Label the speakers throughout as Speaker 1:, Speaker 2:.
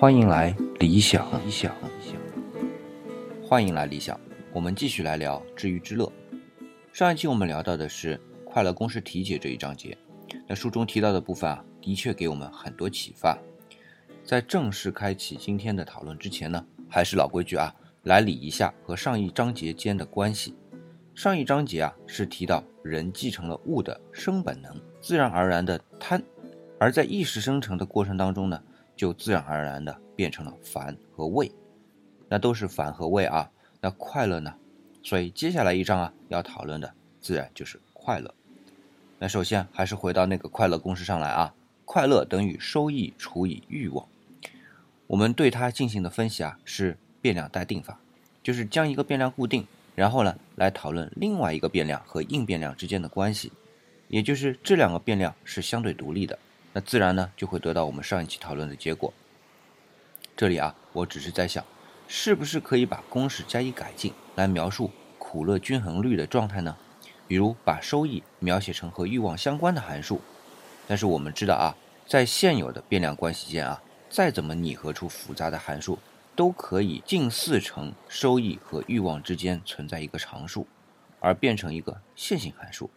Speaker 1: 欢迎来理想，理想，欢迎来理想。我们继续来聊治愈之乐。上一期我们聊到的是快乐公式题解这一章节，那书中提到的部分啊，的确给我们很多启发。在正式开启今天的讨论之前呢，还是老规矩啊，来理一下和上一章节间的关系。上一章节啊是提到人继承了物的生本能，自然而然的贪，而在意识生成的过程当中呢，就自然而然的变成了烦和畏，那都是烦和畏啊。那快乐呢？所以接下来一章啊要讨论的自然就是快乐。那首先还是回到那个快乐公式上来啊，快乐等于收益除以欲望。我们对它进行的分析啊是变量待定法，就是将一个变量固定。然后呢，来讨论另外一个变量和应变量之间的关系，也就是这两个变量是相对独立的，那自然呢就会得到我们上一期讨论的结果。这里啊，我只是在想，是不是可以把公式加以改进，来描述苦乐均衡率的状态呢？比如把收益描写成和欲望相关的函数。但是我们知道啊，在现有的变量关系间啊，再怎么拟合出复杂的函数。都可以近似成收益和欲望之间存在一个常数，而变成一个线性函数。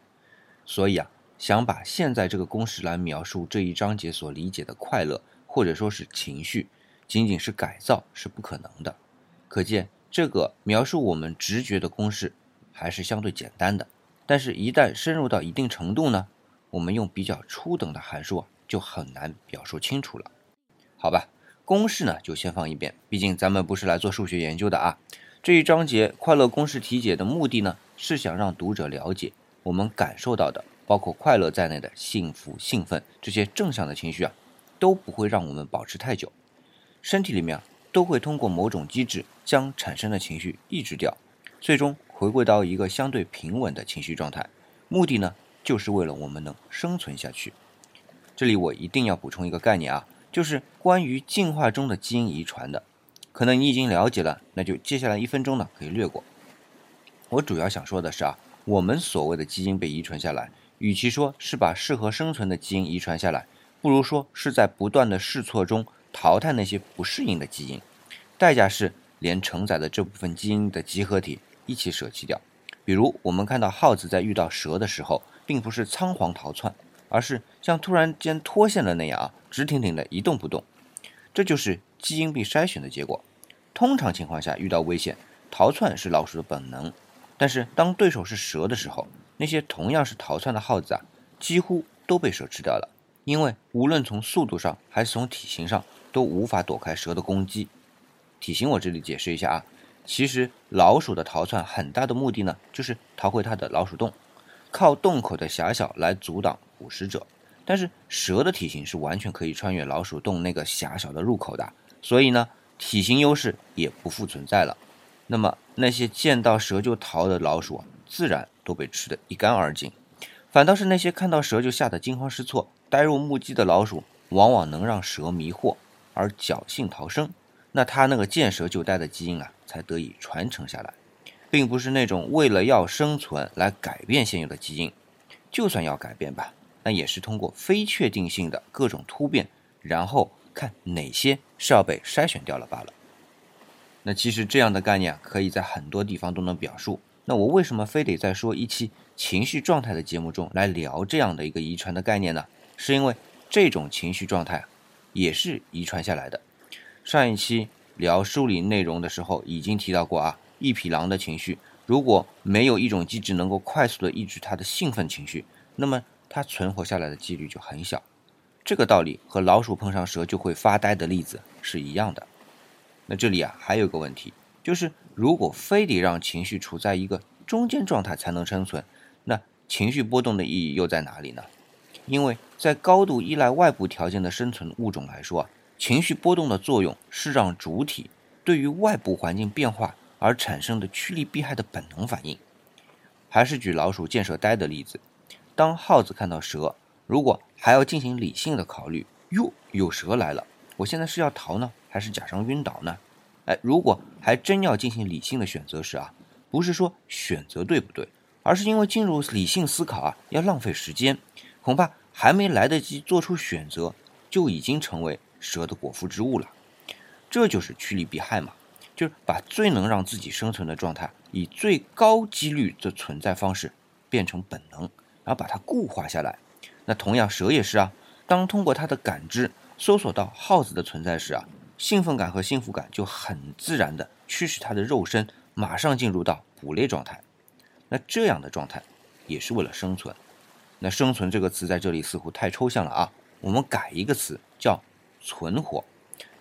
Speaker 1: 所以啊，想把现在这个公式来描述这一章节所理解的快乐或者说是情绪，仅仅是改造是不可能的。可见这个描述我们直觉的公式还是相对简单的。但是，一旦深入到一定程度呢，我们用比较初等的函数啊，就很难表述清楚了。好吧。公式呢，就先放一边，毕竟咱们不是来做数学研究的啊。这一章节快乐公式题解的目的呢，是想让读者了解我们感受到的，包括快乐在内的幸福、兴奋这些正向的情绪啊，都不会让我们保持太久，身体里面都会通过某种机制将产生的情绪抑制掉，最终回归到一个相对平稳的情绪状态。目的呢，就是为了我们能生存下去。这里我一定要补充一个概念啊。就是关于进化中的基因遗传的，可能你已经了解了，那就接下来一分钟呢可以略过。我主要想说的是啊，我们所谓的基因被遗传下来，与其说是把适合生存的基因遗传下来，不如说是在不断的试错中淘汰那些不适应的基因，代价是连承载的这部分基因的集合体一起舍弃掉。比如我们看到耗子在遇到蛇的时候，并不是仓皇逃窜。而是像突然间脱线了那样啊，直挺挺的一动不动，这就是基因被筛选的结果。通常情况下，遇到危险，逃窜是老鼠的本能，但是当对手是蛇的时候，那些同样是逃窜的耗子啊，几乎都被蛇吃掉了，因为无论从速度上还是从体型上，都无法躲开蛇的攻击。体型我这里解释一下啊，其实老鼠的逃窜很大的目的呢，就是逃回它的老鼠洞。靠洞口的狭小来阻挡捕食者，但是蛇的体型是完全可以穿越老鼠洞那个狭小的入口的，所以呢，体型优势也不复存在了。那么那些见到蛇就逃的老鼠啊，自然都被吃得一干二净。反倒是那些看到蛇就吓得惊慌失措、呆若木鸡的老鼠，往往能让蛇迷惑而侥幸逃生。那它那个见蛇就呆的基因啊，才得以传承下来。并不是那种为了要生存来改变现有的基因，就算要改变吧，那也是通过非确定性的各种突变，然后看哪些是要被筛选掉了罢了。那其实这样的概念可以在很多地方都能表述。那我为什么非得在说一期情绪状态的节目中来聊这样的一个遗传的概念呢？是因为这种情绪状态也是遗传下来的。上一期聊梳理内容的时候已经提到过啊。一匹狼的情绪，如果没有一种机制能够快速的抑制它的兴奋情绪，那么它存活下来的几率就很小。这个道理和老鼠碰上蛇就会发呆的例子是一样的。那这里啊还有个问题，就是如果非得让情绪处在一个中间状态才能生存，那情绪波动的意义又在哪里呢？因为在高度依赖外部条件的生存物种来说，情绪波动的作用是让主体对于外部环境变化。而产生的趋利避害的本能反应，还是举老鼠见蛇呆的例子。当耗子看到蛇，如果还要进行理性的考虑，哟，有蛇来了，我现在是要逃呢，还是假装晕倒呢？哎，如果还真要进行理性的选择时啊，不是说选择对不对，而是因为进入理性思考啊，要浪费时间，恐怕还没来得及做出选择，就已经成为蛇的果腹之物了。这就是趋利避害嘛，就是把最能让自己生存的状态，以最高几率的存在方式变成本能，然后把它固化下来。那同样，蛇也是啊，当通过它的感知搜索到耗子的存在时啊，兴奋感和幸福感就很自然的驱使他的肉身马上进入到捕猎状态。那这样的状态也是为了生存。那生存这个词在这里似乎太抽象了啊，我们改一个词叫存活，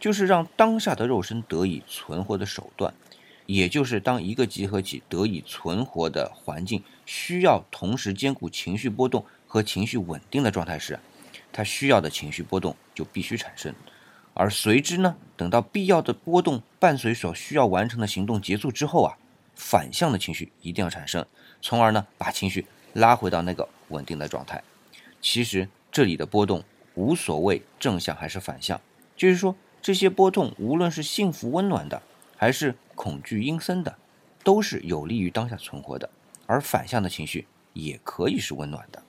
Speaker 1: 就是让当下的肉身得以存活的手段。也就是当一个集合体得以存活的环境需要同时兼顾情绪波动和情绪稳定的状态时，它需要的情绪波动就必须产生。而随之呢，等到必要的波动伴随所需要完成的行动结束之后啊，反向的情绪一定要产生。从而呢，把情绪拉回到那个稳定的状态。其实这里的波动无所谓正向还是反向，就是说这些波动无论是幸福温暖的，还是恐惧阴森的，都是有利于当下存活的。而反向的情绪也可以是温暖的。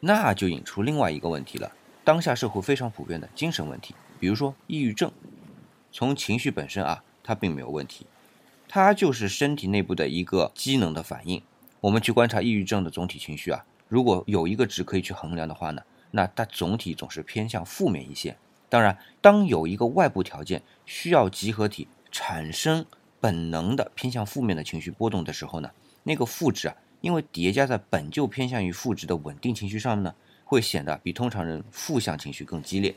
Speaker 1: 那就引出另外一个问题了：当下社会非常普遍的精神问题，比如说抑郁症，从情绪本身啊，它并没有问题，它就是身体内部的一个机能的反应。我们去观察抑郁症的总体情绪啊，如果有一个值可以去衡量的话呢，那它总体总是偏向负面一些。当然，当有一个外部条件需要集合体产生本能的偏向负面的情绪波动的时候呢，那个负值啊，因为叠加在本就偏向于负值的稳定情绪上面呢，会显得比通常人负向情绪更激烈。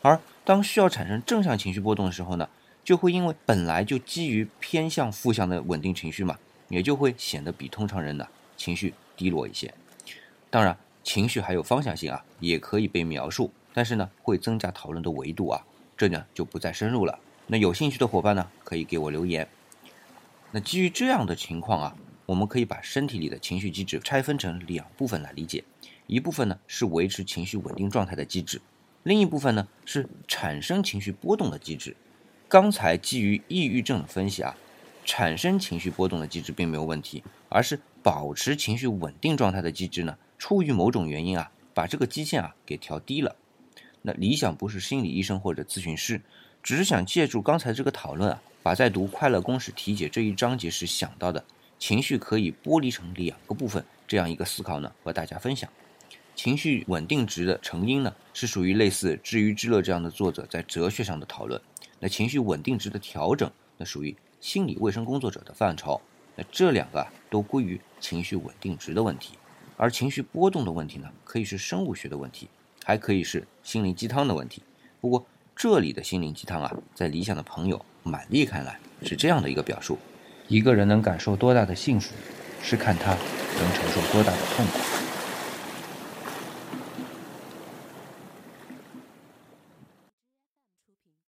Speaker 1: 而当需要产生正向情绪波动的时候呢，就会因为本来就基于偏向负向的稳定情绪嘛。也就会显得比通常人呢情绪低落一些。当然，情绪还有方向性啊，也可以被描述，但是呢，会增加讨论的维度啊，这呢就不再深入了。那有兴趣的伙伴呢，可以给我留言。那基于这样的情况啊，我们可以把身体里的情绪机制拆分成两部分来理解，一部分呢是维持情绪稳定状态的机制，另一部分呢是产生情绪波动的机制。刚才基于抑郁症的分析啊。产生情绪波动的机制并没有问题，而是保持情绪稳定状态的机制呢，出于某种原因啊，把这个基线啊给调低了。那理想不是心理医生或者咨询师，只是想借助刚才这个讨论啊，把在读《快乐公式题解》这一章节时想到的情绪可以剥离成两个部分这样一个思考呢，和大家分享。情绪稳定值的成因呢，是属于类似知鱼之乐这样的作者在哲学上的讨论。那情绪稳定值的调整，那属于。心理卫生工作者的范畴，那这两个都归于情绪稳定值的问题，而情绪波动的问题呢，可以是生物学的问题，还可以是心灵鸡汤的问题。不过这里的心灵鸡汤啊，在理想的朋友满丽看来是这样的一个表述：一个人能感受多大的幸福，是看他能承受多大的痛苦。